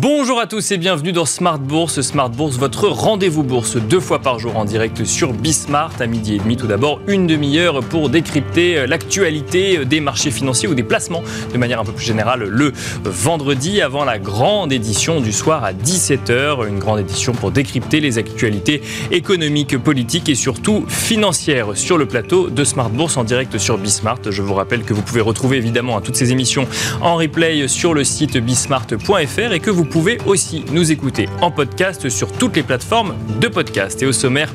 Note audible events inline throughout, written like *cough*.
Bonjour à tous et bienvenue dans Smart Bourse. Smart Bourse, votre rendez-vous bourse deux fois par jour en direct sur Bismart à midi et demi. Tout d'abord, une demi-heure pour décrypter euh, l'actualité euh, des marchés financiers ou des placements de manière un peu plus générale le vendredi avant la grande édition du soir à 17h. Une grande édition pour décrypter les actualités économiques, politiques et surtout financières sur le plateau de Smart Bourse en direct sur Bismart. Je vous rappelle que vous pouvez retrouver évidemment toutes ces émissions en replay sur le site bismart.fr et que vous pouvez aussi nous écouter en podcast sur toutes les plateformes de podcast. Et au sommaire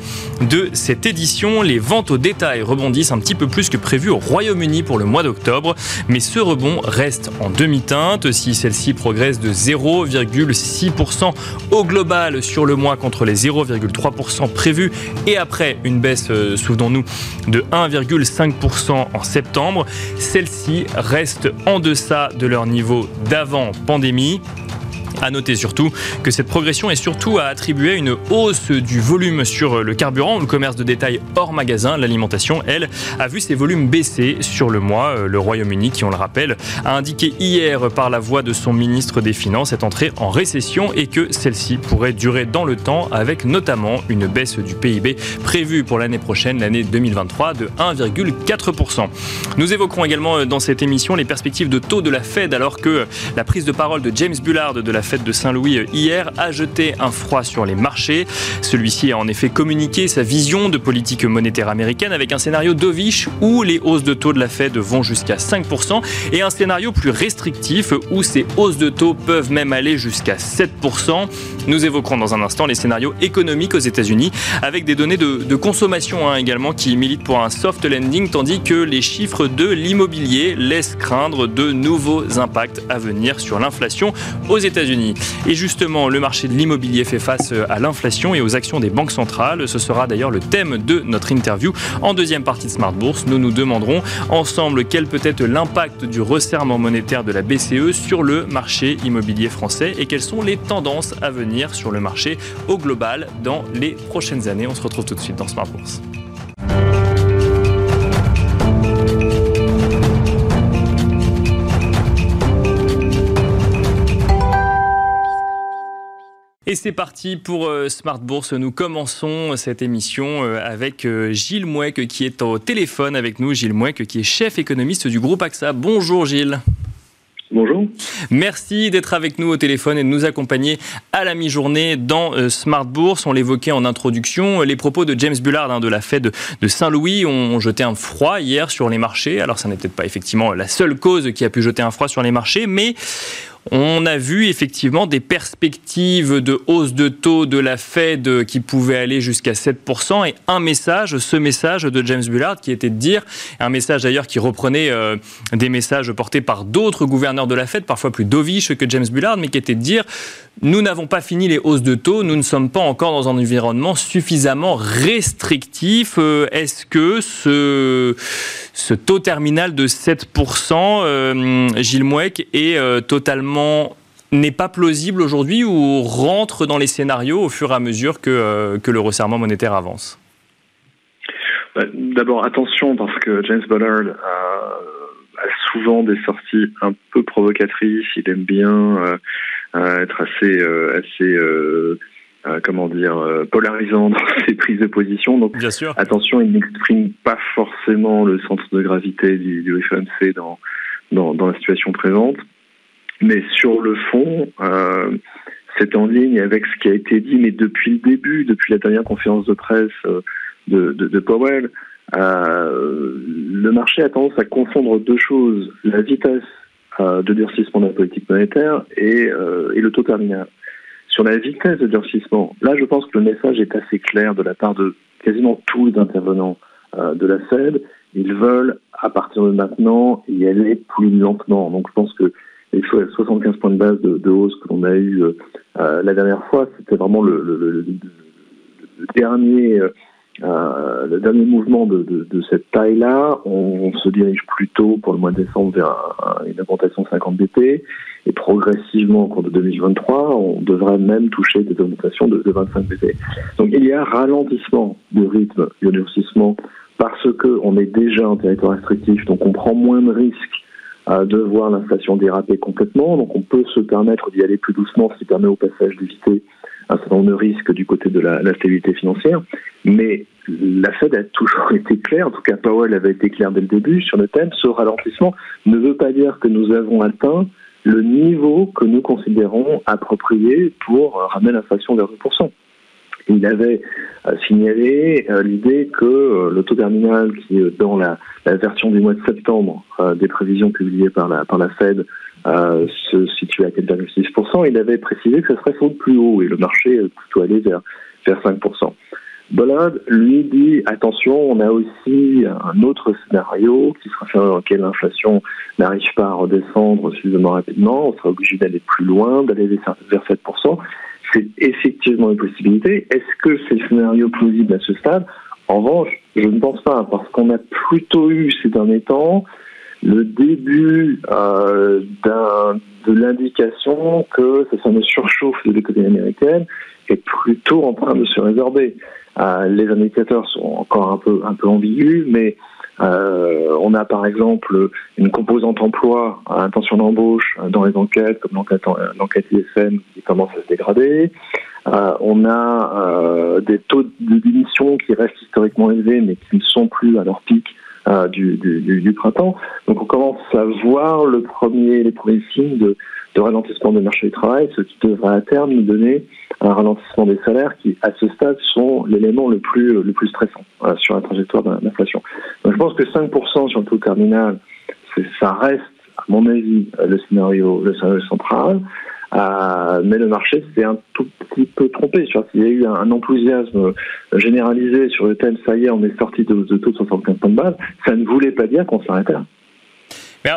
de cette édition, les ventes au détail rebondissent un petit peu plus que prévu au Royaume-Uni pour le mois d'octobre, mais ce rebond reste en demi-teinte si celle-ci progresse de 0,6% au global sur le mois contre les 0,3% prévus et après une baisse, euh, souvenons-nous, de 1,5% en septembre. Celle-ci reste en deçà de leur niveau d'avant pandémie. À noter surtout que cette progression est surtout à attribuer à une hausse du volume sur le carburant. Le commerce de détail hors magasin, l'alimentation, elle, a vu ses volumes baisser sur le mois. Le Royaume-Uni, qui on le rappelle, a indiqué hier par la voix de son ministre des Finances être entré en récession et que celle-ci pourrait durer dans le temps avec notamment une baisse du PIB prévue pour l'année prochaine, l'année 2023, de 1,4%. Nous évoquerons également dans cette émission les perspectives de taux de la Fed alors que la prise de parole de James Bullard de la fête de Saint-Louis euh, hier a jeté un froid sur les marchés. Celui-ci a en effet communiqué sa vision de politique monétaire américaine avec un scénario dovish où les hausses de taux de la Fed vont jusqu'à 5% et un scénario plus restrictif où ces hausses de taux peuvent même aller jusqu'à 7%. Nous évoquerons dans un instant les scénarios économiques aux États-Unis avec des données de, consommation hein, également qui militent pour un soft landing tandis que les chiffres de l'immobilier laissent craindre de nouveaux impacts à venir sur l'inflation aux États-Unis. Et justement, le marché de l'immobilier fait face à l'inflation et aux actions des banques centrales. Ce sera d'ailleurs le thème de notre interview. En deuxième partie de Smart Bourse, nous nous demanderons ensemble quel peut être l'impact du resserrement monétaire de la BCE sur le marché immobilier français et quelles sont les tendances à venir sur le marché au global dans les prochaines années. On se retrouve tout de suite dans Smart Bourse. Et c'est parti pour euh, Smart Bourse. Nous commençons cette émission euh, avec euh, Gilles Mouek qui est au téléphone avec nous. Gilles Mouek qui est chef économiste du groupe AXA. Bonjour Gilles. Bonjour. Merci d'être avec nous au téléphone et de nous accompagner à la mi-journée dans Smart Bourse. On l'évoquait en introduction, les propos de James Bullard hein, de la Fed de Saint-Louis ont jeté un froid hier sur les marchés. Alors ça n'est peut-être pas effectivement la seule cause qui a pu jeter un froid sur les marchés, mais on a vu effectivement des perspectives de hausse de taux de la Fed qui pouvaient aller jusqu'à 7% et un message, ce message de James Bullard qui était de dire, un message d'ailleurs qui reprenait euh, des messages portés par d'autres gouverneurs de la Fed, parfois plus dovish que James Bullard, mais qui était de dire nous n'avons pas fini les hausses de taux, nous ne sommes pas encore dans un environnement suffisamment restrictif. Euh, est-ce que ce, taux terminal de 7%, euh, Gilles Mouek, est euh, n'est pas plausible aujourd'hui ou rentre dans les scénarios au fur et à mesure que, que le resserrement monétaire avance? Bah, D'abord, attention, parce que James Bullard a, souvent des sorties un peu provocatrices. Il aime bien être assez, euh, assez euh, euh, comment dire, polarisant dans *laughs* ses prises de position. Donc, Bien sûr. attention, il n'exprime pas forcément le centre de gravité du, du FMC dans, dans, dans, la situation présente. Mais sur le fond, euh, c'est en ligne avec ce qui a été dit, mais depuis le début, depuis la dernière conférence de presse de, de, de Powell, euh, le marché a tendance à confondre deux choses la vitesse euh, de durcissement de la politique monétaire et, euh, et, le taux terminal. Sur la vitesse de durcissement, là je pense que le message est assez clair de la part de quasiment tous les intervenants euh, de la Fed. Ils veulent, à partir de maintenant, y aller plus lentement. Donc je pense que les 75 points de base de, hausse que l'on a eu euh, la dernière fois, c'était vraiment le, dernier euh, le dernier mouvement de, cette taille-là, on, on, se dirige plutôt pour le mois de décembre vers une augmentation de 50 BP et progressivement au cours de 2023, on devrait même toucher des augmentations de, de 25 BP. Donc il y a ralentissement du rythme du durcissement parce qu'on est déjà en territoire restrictif, donc on prend moins de risques euh, de voir l'inflation déraper complètement, donc on peut se permettre d'y aller plus doucement, ce qui permet au passage d'éviter un certain nombre de risques du côté de la, stabilité financière. Mais la Fed a toujours *laughs* été claire, en tout cas Powell avait été clair dès le début sur le thème, ce ralentissement ne veut pas dire que nous avons atteint le niveau que nous considérons approprié pour ramener l'inflation vers 2%. Il avait euh, signalé euh, l'idée que euh, le taux terminal, qui est dans la, version du mois de septembre des prévisions publiées par la, Fed, euh, se situe à 4,6%. Il avait précisé que ce serait sans plus haut et le marché plutôt allé vers, vers 5%. Bollard, lui, dit attention, on a aussi un autre scénario qui sera celui dans lequel l'inflation n'arrive pas à redescendre suffisamment rapidement. On sera obligé d'aller plus loin, d'aller vers 7%. C'est effectivement une possibilité. Est-ce que c'est le scénario plausible à ce stade? En revanche, je ne pense pas, parce qu'on a plutôt eu ces derniers temps le début euh, de l'indication que ça me surchauffe de l'économie américaine est plutôt en train de se résorber. Euh, les indicateurs sont encore un peu un peu ambigus, mais euh, on a par exemple une composante emploi à intention d'embauche dans les enquêtes, comme l'enquête ISM qui commence à se dégrader. Euh, on a euh, des taux de démission qui restent historiquement élevés, mais qui ne sont plus à leur pic euh, du, du, du, printemps. Donc on commence à voir le premier, les premiers signes de, de ralentissement du marché du travail, ce qui devrait à terme nous donner un ralentissement des salaires qui, à ce stade, sont l'élément le plus, le plus stressant euh, sur la trajectoire d'inflation. Donc je pense que 5% sur le taux terminal, ça reste, à mon avis, le scénario, le scénario central. Euh, mais le marché s'est un tout petit peu trompé. Il y a eu un, enthousiasme généralisé sur le thème, ça y est, on est sorti de, de taux de 75 points de base. Ça ne voulait pas dire qu'on s'arrêtait là.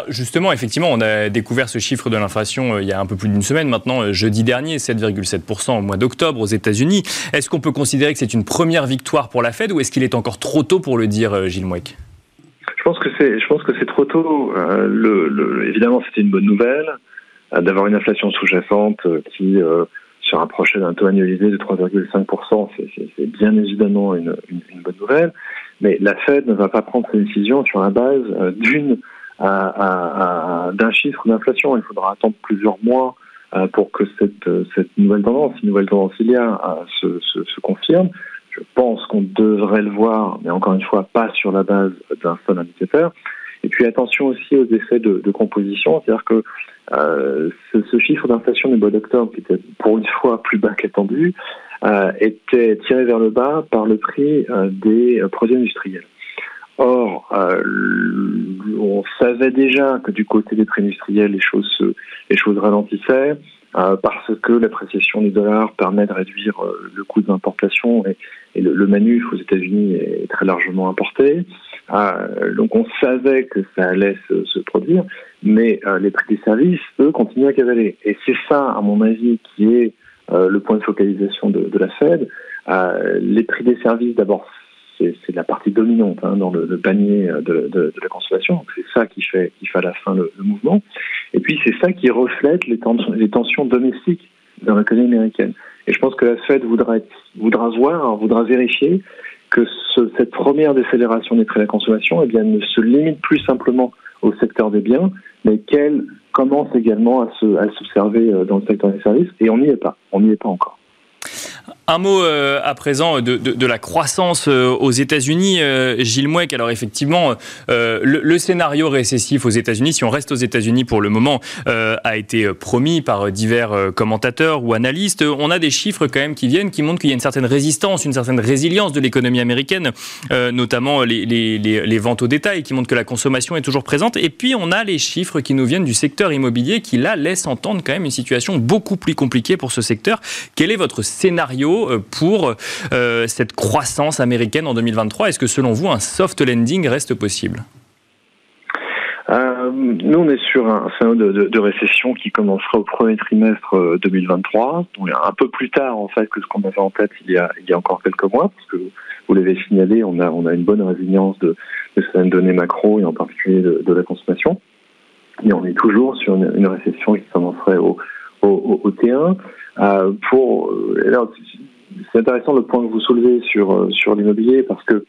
Justement, effectivement, on a découvert ce chiffre de l'inflation euh, il y a un peu plus d'une semaine maintenant, euh, jeudi dernier, 7,7% au mois d'octobre aux États-Unis. Est-ce qu'on peut considérer que c'est une première victoire pour la Fed ou est-ce qu'il est encore trop tôt pour le dire, Gilles Mouek Je pense que c'est, trop tôt. évidemment, c'était une bonne nouvelle. Euh, d'avoir une inflation sous-jacente euh, qui euh, se rapprochait d'un taux annualisé de 3,5%, c'est bien évidemment une, une, bonne nouvelle. Mais la Fed ne va pas prendre ses décisions sur la base d'une d'un chiffre d'inflation. Il faudra attendre plusieurs mois pour que cette, cette nouvelle tendance, une nouvelle tendance il y a, se, se, se confirme. Je pense qu'on devrait le voir, mais encore une fois, pas sur la base d'un seul indicateur. Et puis attention aussi aux effets de, de composition, c'est-à-dire que euh, ce, ce, chiffre d'inflation du mois d'octobre, qui était pour une fois plus bas qu'attendu, euh, était tiré vers le bas par le prix euh, des produits industriels. Or, euh, on savait déjà que du côté des prix industriels, les choses, les choses ralentissaient euh, parce que l'appréciation du dollar permet de réduire le coût d'importation et, et le, manuf aux États-Unis est très largement importé. Euh, donc on savait que ça allait se, produire, mais euh, les prix des services, eux, continuent à cavaler. Et c'est ça, à mon avis, qui est euh, le point de focalisation de, de la Fed. Euh, les prix des services, d'abord, c'est la partie dominante hein, dans le, panier de, la consommation. C'est ça qui fait, qui fait à la fin le, mouvement. Et puis c'est ça qui reflète les tensions, les tensions domestiques dans l'économie américaine. Et je pense que la Fed voudra, voudra voir, voudra vérifier que ce, cette première décélération des prix de la consommation eh bien, ne se limite plus simplement au secteur des biens, mais qu'elle commence également à se, à s'observer euh, dans le secteur des services, et on n'y est pas, on n'y est pas encore. Un mot euh, à présent de, la croissance euh, aux États-Unis, euh, Gilles Mouek. Alors effectivement, le, scénario récessif aux États-Unis, si on reste aux États-Unis pour le moment, a été promis par divers commentateurs ou analystes. On a des chiffres quand même qui viennent, qui montrent qu'il y a une certaine résistance, une certaine résilience de l'économie américaine, notamment les, les, ventes au détail, qui montrent que la consommation est toujours présente. Et puis on a les chiffres qui nous viennent du secteur immobilier, qui là laissent entendre quand même une situation beaucoup plus compliquée pour ce secteur. Quel est votre scénario euh, pour euh, cette croissance américaine en 2023 Est-ce que selon vous, un soft landing reste possible? Euh, nous, on est sur un scénario de, récession qui commencera au premier trimestre 2023, donc un peu plus tard en fait que ce qu'on avait en tête il y a, encore quelques mois, parce que vous l'avez signalé, on a, on a une bonne résilience de, de certaines données macro et en particulier de, la consommation. Et on est toujours sur une, récession qui commencerait au T1. Euh, pour, alors, c'est intéressant le point que vous soulevez sur, sur l'immobilier parce que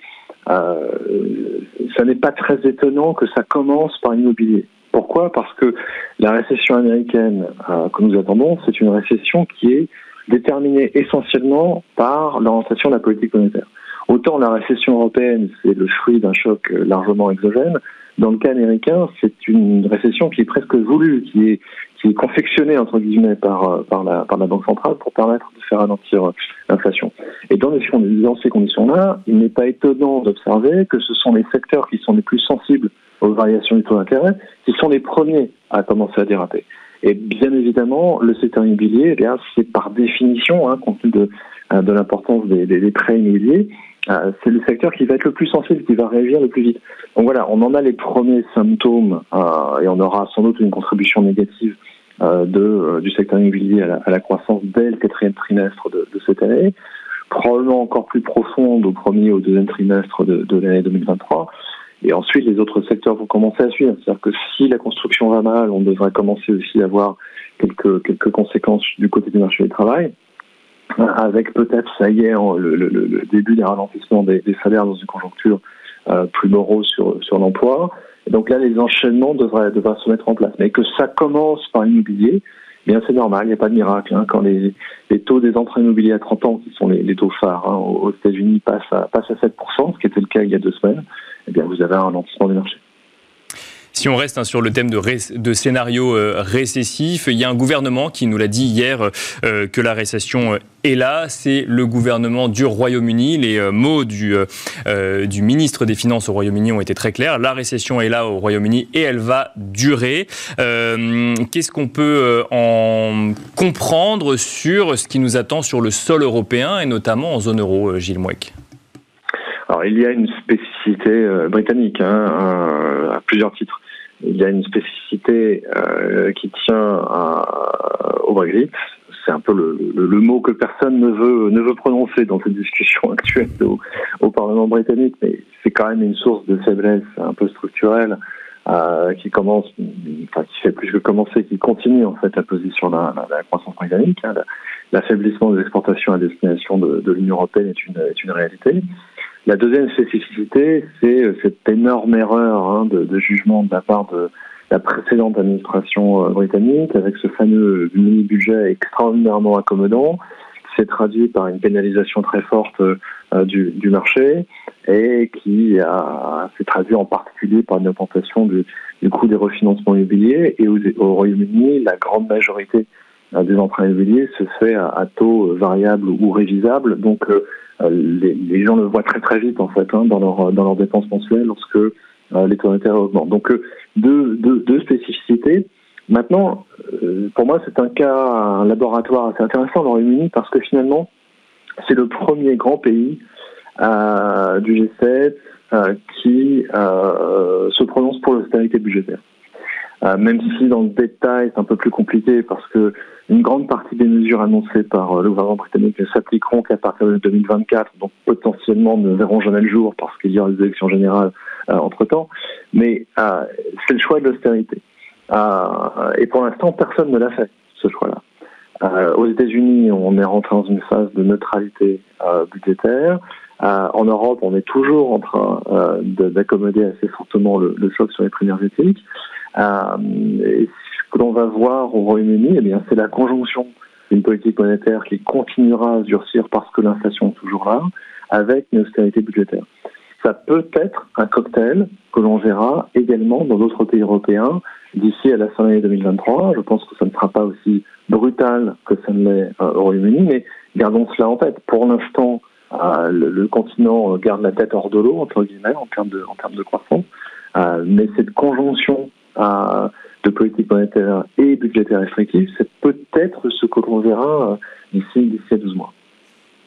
euh, ça n'est pas très étonnant que ça commence par l'immobilier. Pourquoi? Parce que la récession américaine euh, que nous attendons, c'est une récession qui est déterminée essentiellement par l'orientation de la politique monétaire. Autant la récession européenne, c'est le fruit d'un choc largement exogène, dans le cas américain, c'est une récession qui est presque voulue, qui est, qui est confectionnée entre guillemets par, par, la, par la Banque centrale pour permettre de faire ralentir l'inflation. Et dans, dans ces conditions-là, il n'est pas étonnant d'observer que ce sont les secteurs qui sont les plus sensibles aux variations du taux d'intérêt qui sont les premiers à commencer à déraper. Et bien évidemment, le secteur immobilier, eh c'est par définition, hein, compte tenu de, de l'importance des, des, des prêts immobiliers, euh, c'est le secteur qui va être le plus sensible, qui va réagir le plus vite. Donc voilà, on en a les premiers symptômes euh, et on aura sans doute une contribution négative euh, de, du secteur immobilier à la, croissance dès le quatrième trimestre de, cette année, probablement encore plus profonde au premier ou au deuxième trimestre de, de l'année 2023. Et ensuite, les autres secteurs vont commencer à suivre. C'est-à-dire que si la construction va mal, on devrait commencer aussi à avoir quelques, quelques conséquences du côté du marché du travail avec peut-être, ça y est, le, le, le début des ralentissements des, des, salaires dans une conjoncture euh, plus morose sur, sur l'emploi. Donc là, les enchaînements devraient, devraient se mettre en place. Mais que ça commence par l'immobilier, eh bien c'est normal, il n'y a pas de miracle. Hein. Quand les, les, taux des emprunts immobiliers à 30 ans, qui sont les, les taux phares hein, aux États-Unis, passent à, passent à 7%, ce qui était le cas il y a deux semaines, eh bien vous avez un ralentissement du marché. Si on reste hein, sur le thème de, scénario euh, récessif, il y a un gouvernement qui nous l'a dit hier euh, que la récession euh, est là. C'est le gouvernement du Royaume-Uni. Les mots du, du ministre des Finances au Royaume-Uni ont été très clairs. La récession est là au Royaume-Uni et elle va durer. Qu'est-ce qu'on peut en comprendre sur ce qui nous attend sur le sol européen et notamment en zone euro, Gilles Mouek alors il y a une spécificité britannique hein, à plusieurs titres il y a une spécificité euh, qui tient à, au Brexit. C'est un peu le, le, mot que personne ne veut ne veut prononcer dans cette discussion *laughs* actuelle au, au Parlement britannique, mais c'est quand même une source de faiblesse un peu structurelle euh, qui commence, enfin qui fait plus que commencer, qui continue en fait à peser sur la, la, croissance britannique. Hein. L'affaiblissement des exportations à destination de, de l'Union européenne est une, est une réalité. La deuxième spécificité, c'est euh, cette énorme erreur hein, de, jugement de la part de la précédente administration euh, britannique, avec ce fameux mini-budget extraordinairement accommodant, qui s'est traduit par une pénalisation très forte euh, du, marché et qui s'est traduit en particulier par une augmentation du, coût des refinancements immobiliers. Et au, Royaume-Uni, la grande majorité des emprunts immobiliers se fait à, taux variable ou révisable. Donc, euh, les, les, gens le voient très très vite en fait hein, dans leurs dans leurs dépenses mensuelles lorsque euh, les taux d'intérêt augmentent. Donc euh, deux, deux, deux spécificités. Maintenant, pour moi, c'est un cas, un laboratoire assez intéressant dans le Royaume-Uni parce que finalement, c'est le premier grand pays euh, du G7 euh, qui euh, se prononce pour l'austérité budgétaire. Même si dans le détail c'est un peu plus compliqué parce que une grande partie des mesures annoncées par euh, le gouvernement britannique ne s'appliqueront qu'à partir de 2024, donc potentiellement ne verront jamais le jour parce qu'il y aura des élections générales euh, entre-temps. Mais euh, c'est le choix de l'austérité. Euh, et pour l'instant, personne ne l'a fait, ce choix-là. Euh, aux États-Unis, on est rentré dans une phase de neutralité budgétaire. en Europe, on est toujours en train d'accommoder assez fortement le, le, choc sur les prix énergétiques. Et que l'on va voir au Royaume-Uni, eh bien, c'est la conjonction d'une politique monétaire qui continuera à durcir parce que l'inflation est toujours là, avec une austérité budgétaire. Ça peut être un cocktail que l'on verra également dans d'autres pays européens d'ici à la fin de l'année 2023. Je pense que ça ne sera pas aussi brutal que ça ne l'est euh, au Royaume-Uni, mais gardons cela en tête. Pour l'instant, euh, le, continent garde la tête hors de l'eau, entre guillemets, en termes de, croissance. Euh, mais cette conjonction de politique monétaire et budgétaire restrictive, c'est peut-être ce que l'on verra euh, d'ici, à 12 mois.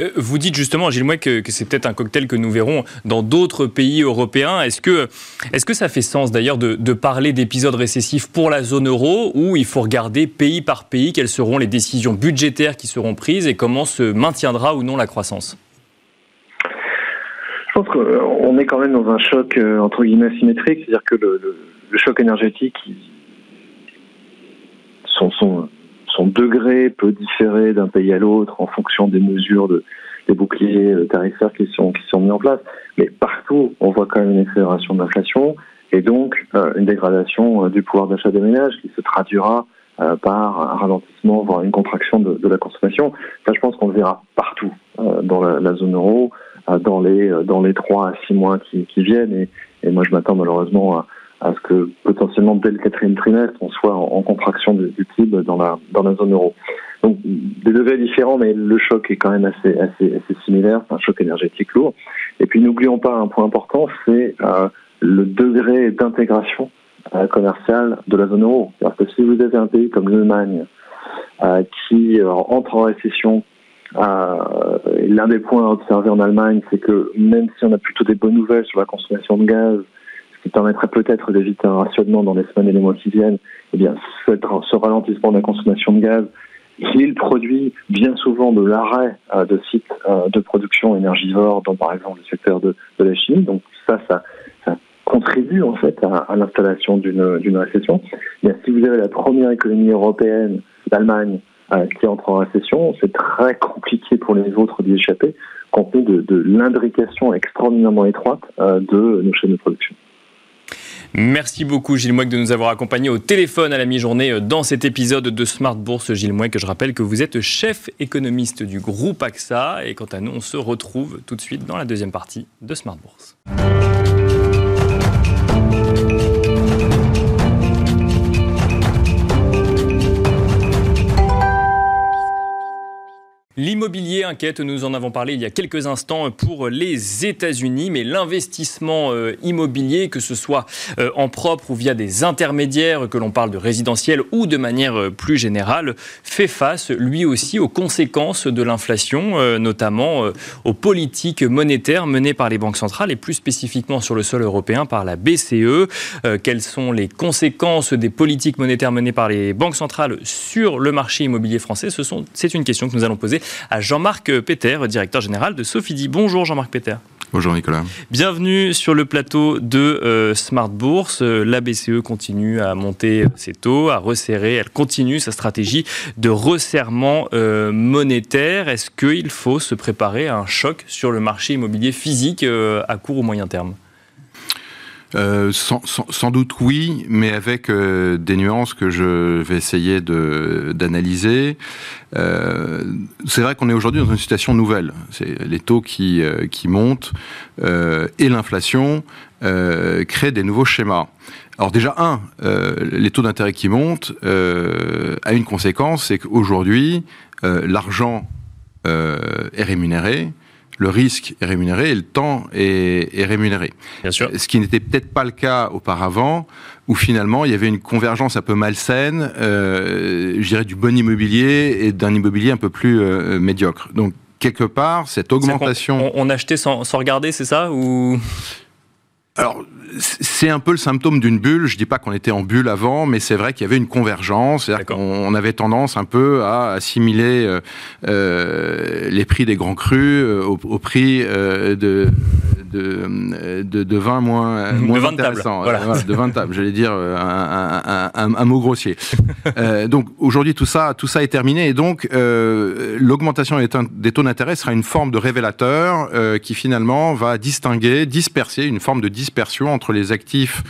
Euh, vous dites justement, Gilles Mouet, que, c'est peut-être un cocktail que nous verrons dans d'autres pays européens. Est-ce que, est que ça fait sens d'ailleurs de, de parler d'épisodes récessifs pour la zone euro ou il faut regarder pays par pays quelles seront les décisions budgétaires qui seront prises et comment se maintiendra ou non la croissance? Je pense qu'on est quand même dans un choc entre guillemets symétrique, c'est-à-dire que le, le choc énergétique, son, son, son, degré peut différer d'un pays à l'autre en fonction des mesures de, des boucliers euh, tarifaires qui sont, qui sont mis en place. Mais partout, on voit quand même une accélération de l'inflation et donc euh, une dégradation euh, du pouvoir d'achat des ménages qui se traduira par un ralentissement, voire une contraction de, de, la consommation. Ça, je pense qu'on le verra partout dans la, la, zone euro, dans les dans les trois à six mois qui, qui viennent. Et, et moi, je m'attends malheureusement à à ce que potentiellement dès le quatrième trimestre, on soit en, contraction du, PIB dans la, dans la zone euro. Donc des degrés différents, mais le choc est quand même assez, assez, assez similaire, c'est un choc énergétique lourd. Et puis n'oublions pas un point important, c'est euh, le degré d'intégration euh, commerciale de la zone euro. Parce que si vous avez un pays comme l'Allemagne euh, qui entre en récession, l'un des points à observer en Allemagne, c'est que même si on a plutôt des bonnes nouvelles sur la consommation de gaz, qui permettrait peut-être d'éviter un rationnement dans les semaines et les mois qui viennent, eh bien, ce ralentissement de la consommation de gaz, il produit bien souvent de l'arrêt euh, de sites euh, de production énergivore dans, par exemple, le secteur de, la chimie. Donc ça, ça, contribue en fait à, l'installation d'une récession. Bien, si vous avez la première économie européenne, l'Allemagne, euh, qui entre en récession, c'est très compliqué pour les autres d'y échapper, compte tenu de, de l'imbrication extraordinairement étroite de nos chaînes de production. Merci beaucoup Gilles Mouek de nous avoir accompagnés au téléphone à la mi-journée euh, dans cet épisode de Smart Bourse. Gilles Mouek, je rappelle que vous êtes chef économiste du groupe AXA et quant à nous, on se retrouve tout de suite dans la deuxième partie de Smart Bourse. L'immobilier inquiète, nous en avons parlé il y a quelques instants pour les États-Unis, mais l'investissement euh, immobilier, que ce soit euh, en propre ou via des intermédiaires, que l'on parle de résidentiel ou de manière euh, plus générale, fait face lui aussi aux conséquences de l'inflation, notamment aux politiques monétaires menées par les banques centrales et plus spécifiquement sur le sol européen par la BCE. Quelles sont les conséquences des politiques monétaires menées par les banques centrales sur le marché immobilier français? C'est une question que nous allons poser à Jean-Marc Peter, directeur général de Sophie Bonjour Jean-Marc Peter. Bonjour Nicolas. Bienvenue sur le plateau de euh, Smart Bourse. La BCE continue à monter ses taux, à resserrer. Elle continue sa stratégie de resserrement euh, monétaire. Est-ce qu'il faut se préparer à un choc sur le marché immobilier physique euh, à court ou moyen terme? Euh, sans, doute oui, mais avec euh, des nuances que je vais essayer d'analyser. Euh, c'est vrai qu'on est aujourd'hui dans une situation nouvelle. C'est les taux qui, qui montent et l'inflation créent des nouveaux schémas. Alors déjà, un, les taux d'intérêt qui montent a une conséquence, c'est qu'aujourd'hui, l'argent est rémunéré, le risque est rémunéré et le temps est, rémunéré. Bien sûr. Ce qui n'était peut-être pas le cas auparavant, où finalement il y avait une convergence un peu malsaine, euh, je dirais, du bon immobilier et d'un immobilier un peu plus euh, médiocre. Donc quelque part, cette augmentation... On, achetait sans, sans regarder, c'est ça ou... Alors, c'est un peu le symptôme d'une bulle. Je dis pas qu'on était en bulle avant, mais c'est vrai qu'il y avait une convergence. On avait tendance un peu à assimiler euh, euh, les prix des grands crus euh, au, prix de de, de, de vin moins, moins intéressant. Voilà. de 20 tables, j'allais dire un, un, un, mot grossier. *laughs* euh, donc aujourd'hui, tout ça, tout ça est terminé et donc euh, l'augmentation des taux d'intérêt sera une forme de révélateur euh, qui finalement va distinguer, disperser, une forme de dispersion entre les actifs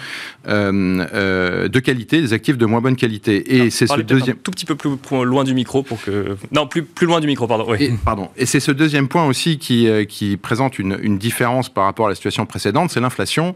euh, euh, de qualité, les actifs de moins bonne qualité. Et c'est ce deuxième. Un tout petit peu plus loin du micro pour que. Non, plus, plus loin du micro, pardon. Oui. Et, pardon. Et c'est ce deuxième point aussi qui, euh, qui présente une, une différence par rapport à la situation précédente, c'est l'inflation.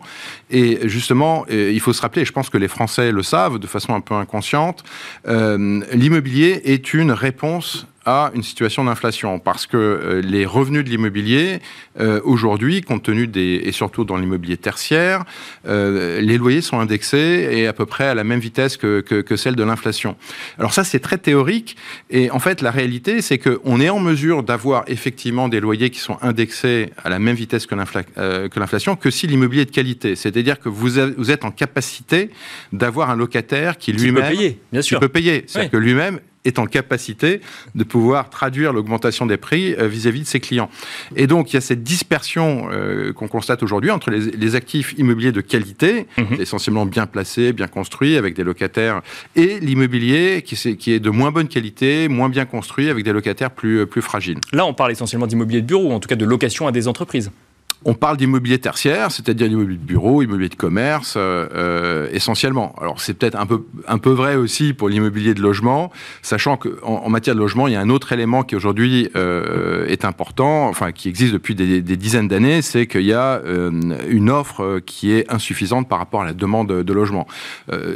Et justement, il faut se rappeler, je pense que les Français le savent de façon un peu inconsciente, l'immobilier est une réponse à une situation d'inflation parce que euh, les revenus de l'immobilier euh, aujourd'hui, compte tenu des et surtout dans l'immobilier tertiaire, euh, les loyers sont indexés et à peu près à la même vitesse que, que, que celle de l'inflation. Alors ça c'est très théorique et en fait la réalité c'est que on est en mesure d'avoir effectivement des loyers qui sont indexés à la même vitesse que l'inflation que si l'immobilier est de qualité. C'est-à-dire que vous, vous êtes en capacité d'avoir un locataire qui lui-même peut payer, bien sûr. Qui peut payer, c'est-à-dire que lui-même est en capacité de pouvoir traduire l'augmentation des prix euh, vis-à-vis de ses clients. Et donc, il y a cette dispersion euh, qu'on constate aujourd'hui entre les, actifs immobiliers de qualité, mhm. essentiellement bien placés, bien construits, avec des locataires, et l'immobilier qui, qui, est de moins bonne qualité, moins bien construit, avec des locataires plus, plus fragiles. Là, on parle essentiellement d'immobilier de bureau, ou en tout cas de location à des entreprises. On parle d'immobilier tertiaire, c'est-à-dire l'immobilier de bureau, immobilier de commerce, euh, euh, essentiellement. Alors c'est peut-être un peu, un peu vrai aussi pour l'immobilier de logement, sachant qu'en en, matière de logement, il y a un autre élément qui aujourd'hui euh, est important, enfin qui existe depuis des, dizaines d'années, c'est qu'il y a une offre qui est insuffisante par rapport à la demande de logement.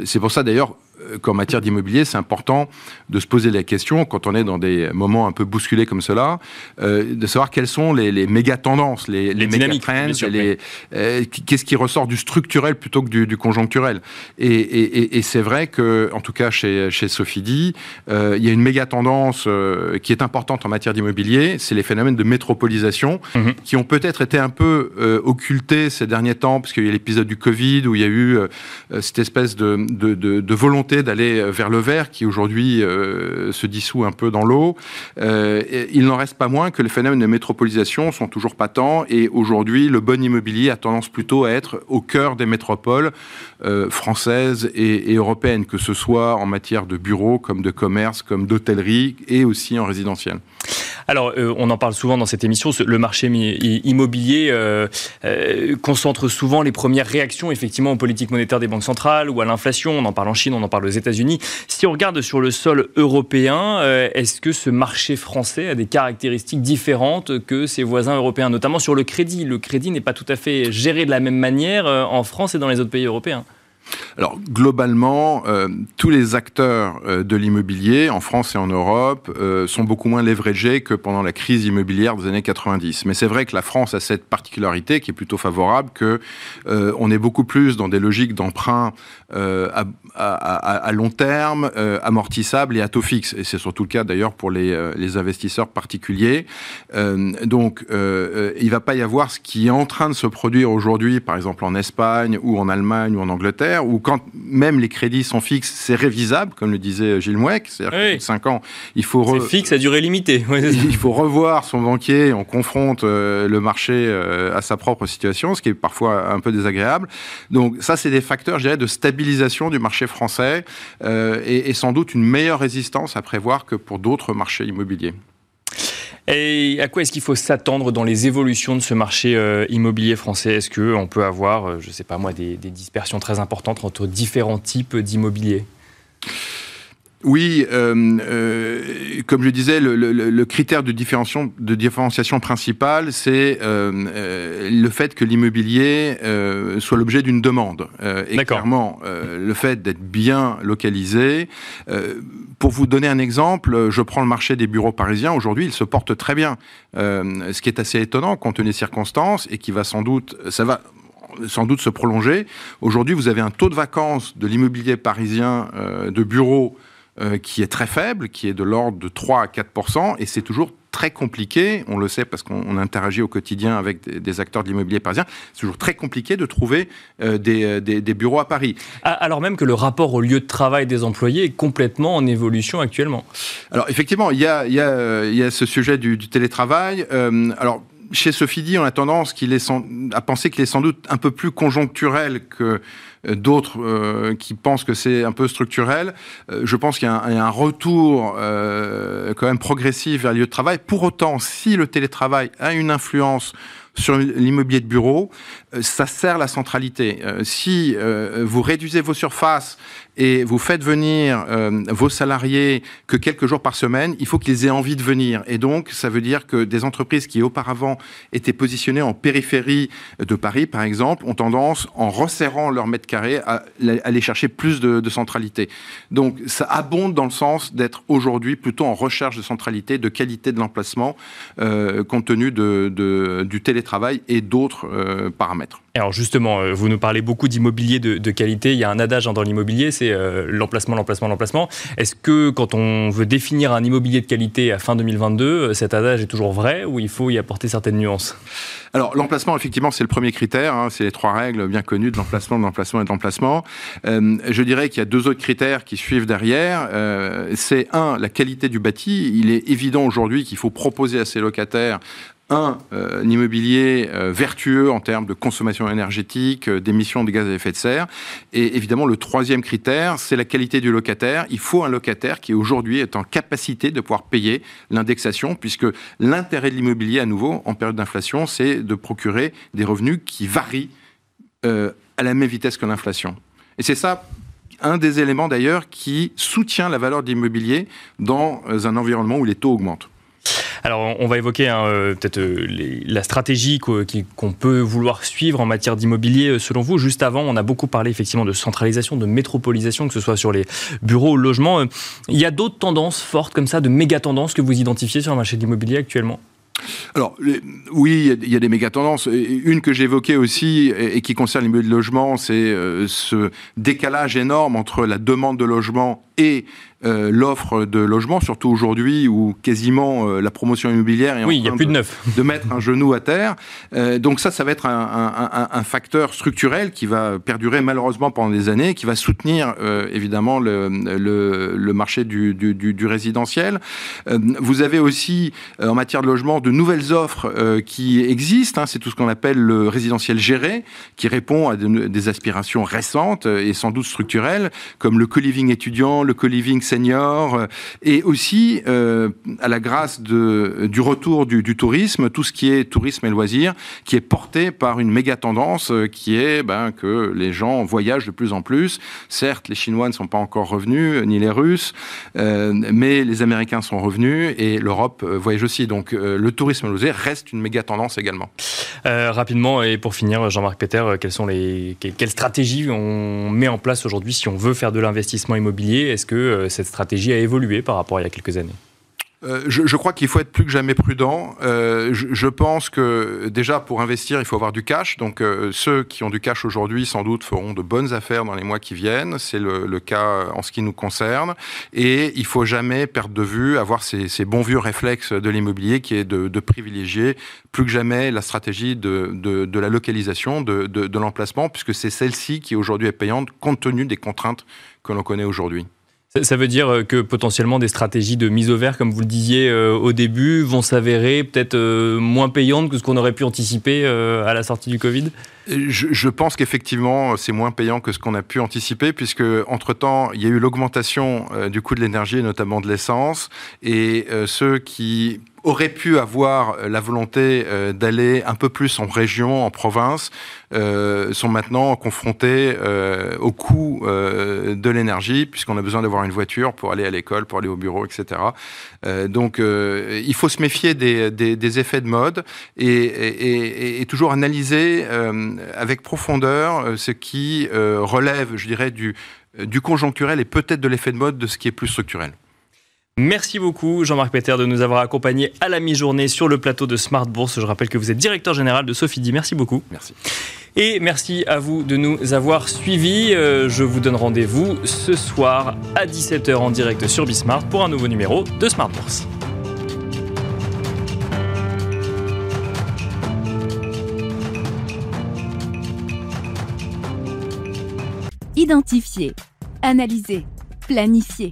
c'est pour ça d'ailleurs euh, qu'en matière d'immobilier, c'est important de se poser la question, quand on est dans des moments un peu bousculés comme cela, euh, de savoir quelles sont les, les méga tendances, les, les, méga trends, les, euh, qu'est-ce qui ressort du structurel plutôt que du, du conjoncturel. Et, et, et c'est vrai que, en tout cas chez, chez Sophie euh, il y a une méga tendance euh, qui est importante en matière d'immobilier, c'est les phénomènes de métropolisation, mhm. qui ont peut-être été un peu occultés ces derniers temps, parce qu'il y a l'épisode du Covid où il y a eu cette espèce de, de, de, de volonté d'aller euh, vers le vert qui aujourd'hui euh, se dissout un peu dans l'eau. Euh, il n'en reste pas moins que les phénomènes de métropolisation sont toujours patents et aujourd'hui le bon immobilier a tendance plutôt à être au cœur des métropoles françaises et, européennes, que ce soit en matière de bureaux, comme de commerce, comme d'hôtellerie et aussi en résidentiel. Alors, on en parle souvent dans cette émission, le marché immobilier concentre souvent les premières réactions effectivement aux politiques monétaires des banques centrales ou à l'inflation. On en parle en Chine, on en parle aux États-Unis. Si on regarde sur le sol européen, euh, est-ce que ce marché français a des caractéristiques différentes que ses voisins européens, notamment sur le crédit? Le crédit n'est pas tout à fait géré de la même manière euh, en France et dans les autres pays européens. Alors globalement, euh, tous les acteurs euh, de l'immobilier en France et en Europe euh, sont beaucoup moins leveragés que pendant la crise immobilière des années 90. Mais c'est vrai que la France a cette particularité qui est plutôt favorable, que on est beaucoup plus dans des logiques d'emprunt à, long terme, amortissable et à taux fixe. Et c'est surtout le cas d'ailleurs pour les, les, investisseurs particuliers. donc il ne va pas y avoir ce qui est en train de se produire aujourd'hui, par exemple en Espagne ou en Allemagne ou en Angleterre ou quand même les crédits sont fixes, c'est révisable, comme le disait Gilles Mouek. C'est-à-dire que 5 ans, il faut... C'est fixe à durée limitée. *laughs* il faut revoir son banquier, on confronte euh, le marché euh, à sa propre situation, ce qui est parfois un peu désagréable. Donc ça, c'est des facteurs, je dirais, de stabilisation du marché français euh, et, et sans doute une meilleure résistance à prévoir que pour d'autres marchés immobiliers. Et à quoi est-ce qu'il faut s'attendre dans les évolutions de ce marché euh, immobilier français? Est-ce qu'on peut avoir, euh, je ne sais pas moi, des, des dispersions très importantes entre différents types d'immobilier? Oui, euh, euh, comme je disais, le, le, le, critère de différenciation, de différenciation principale, c'est euh, euh le fait que l'immobilier euh, soit l'objet d'une demande. et clairement, le fait d'être bien localisé. pour vous donner un exemple, je prends le marché des bureaux parisiens. Aujourd'hui, il se porte très bien, ce qui est assez étonnant compte tenu des circonstances et qui va sans doute, ça va sans doute se prolonger. Aujourd'hui, vous avez un taux de vacances de l'immobilier parisien de bureaux euh, qui est très faible, qui est de l'ordre de 3 à 4 et c'est toujours très compliqué, on le sait parce qu'on interagit au quotidien avec des, acteurs de l'immobilier parisien, c'est toujours très compliqué de trouver euh, euh, des, des, bureaux à Paris. Alors même que le rapport au lieu de travail des employés est complètement en évolution actuellement. Alors effectivement, il y a, il y a, il y a ce sujet du, du télétravail. alors chez Sophie on a tendance à penser qu'il est sans doute un peu plus conjoncturel que euh, d'autres euh, qui pensent que c'est un peu structurel. Euh, je pense qu'il y, a un retour quand même progressif vers le lieu de travail. Pour autant, si le télétravail a une influence sur l'immobilier de bureau, ça sert la centralité. si vous réduisez vos surfaces et vous faites venir euh, vos salariés que quelques jours par semaine, il faut qu'ils aient envie de venir. Et donc, ça veut dire que des entreprises qui auparavant étaient positionnées en périphérie de Paris, par exemple, ont tendance, en resserrant leur mètre carré, à aller chercher plus de, centralité. Donc, ça abonde dans le sens d'être aujourd'hui plutôt en recherche de centralité, de qualité de l'emplacement, euh, compte tenu du télétravail et d'autres euh, paramètres. Alors justement, euh, vous nous parlez beaucoup d'immobilier de, de, qualité. Il y a un adage dans l'immobilier, c'est euh, l'emplacement, l'emplacement, l'emplacement. Est-ce que quand on veut définir un immobilier de qualité à fin 2022, euh, cet adage est toujours vrai ou il faut y apporter certaines nuances? Alors l'emplacement, effectivement, c'est le premier critère. Hein, c'est les trois règles bien connues de l'emplacement, de l'emplacement et de l'emplacement. Euh, je dirais qu'il y a deux autres critères qui suivent derrière. Euh, c'est un, la qualité du bâti. Il est évident aujourd'hui qu'il faut proposer à ses locataires un, euh, immobilier euh, vertueux en termes de consommation énergétique, euh, d'émissions de gaz à effet de serre. Et évidemment, le troisième critère, c'est la qualité du locataire. Il faut un locataire qui aujourd'hui est en capacité de pouvoir payer l'indexation, puisque l'intérêt de l'immobilier, à nouveau, en période d'inflation, c'est de procurer des revenus qui varient à la même vitesse que l'inflation. Et c'est ça un des éléments d'ailleurs qui soutient la valeur de l'immobilier dans un environnement où les taux augmentent. Alors, on va évoquer hein, euh, peut-être euh, la stratégie qu'on peut vouloir suivre en matière d'immobilier. Euh, selon vous, juste avant, on a beaucoup parlé effectivement de centralisation, de métropolisation, que ce soit sur les bureaux ou le logement. Il y a d'autres tendances fortes comme ça, de méga tendances que vous identifiez sur le marché de l'immobilier actuellement? Alors, oui, il y a des méga tendances. Une que j'évoquais aussi et qui concerne l'immobilier de logement, c'est ce décalage énorme entre la demande de logement et euh, l'offre de logement, surtout aujourd'hui où quasiment euh, la promotion immobilière est en train de, de, *laughs* de, mettre un genou à terre. Euh, donc ça, ça va être un, un, un, facteur structurel qui va perdurer malheureusement pendant des années, qui va soutenir évidemment le, le, le, marché du, du, du, du résidentiel. Vous avez aussi en matière de logement de nouvelles offres qui existent. Hein, C'est tout ce qu'on appelle le résidentiel géré, qui répond à de, des aspirations récentes et sans doute structurelles, comme le co-living étudiant, le co-living senior, euh, et aussi euh, à la grâce du retour du, tourisme, tout ce qui est tourisme et loisirs, qui est porté par une méga tendance euh, qui est ben, que les gens voyagent de plus en plus. Certes, les Chinois ne sont pas encore revenus, ni les Russes, mais les Américains sont revenus et l'Europe voyage aussi. Donc le tourisme et loisirs reste une méga tendance également. Rapidement, et pour finir, Jean-Marc Peter, quelles sont les quelles stratégies on met en place aujourd'hui si on veut faire de l'investissement immobilier? Est-ce que cette stratégie a évolué par rapport à il y a quelques années euh, je, crois qu'il faut être plus que jamais prudent. Euh, je, pense que déjà pour investir, il faut avoir du cash. Donc euh, ceux qui ont du cash aujourd'hui, sans doute, feront de bonnes affaires dans les mois qui viennent. C'est le, cas en ce qui nous concerne. Et il faut jamais perdre de vue, avoir ces, bons vieux réflexes de l'immobilier, qui est de, privilégier plus que jamais la stratégie de, de, la localisation, de, de l'emplacement, puisque c'est celle-ci qui aujourd'hui est payante compte tenu des contraintes que l'on connaît aujourd'hui. Ça veut dire euh, que potentiellement des stratégies de mise au vert, comme vous le disiez euh, au début, vont s'avérer peut-être euh, moins payantes que ce qu'on aurait pu anticiper à la sortie du Covid? Je, je pense qu'effectivement, c'est moins payant que ce qu'on a pu anticiper, puisque entre-temps, il y a eu l'augmentation du coût de l'énergie, notamment de l'essence, et ceux qui auraient pu avoir la volonté d'aller un peu plus en région, en province, euh, sont maintenant confrontés euh, au coût euh, de l'énergie, puisqu'on a besoin d'avoir une voiture pour aller à l'école, pour aller au bureau, etc. donc, il faut se méfier des, effets de mode et toujours analyser avec profondeur ce qui relève, je dirais, du, du conjoncturel et peut-être de l'effet de mode de ce qui est plus structurel. Merci beaucoup Jean-Marc Peter de nous avoir accompagnés à la mi-journée sur le plateau de Smart Bourse. Je rappelle que vous êtes directeur général de Sophie Di. Merci beaucoup. Merci. Et merci à vous de nous avoir suivis. Euh, je vous donne rendez-vous ce soir à 17h en direct sur Bismart pour un nouveau numéro de Smart Bourse. Identifier, analyser, planifier,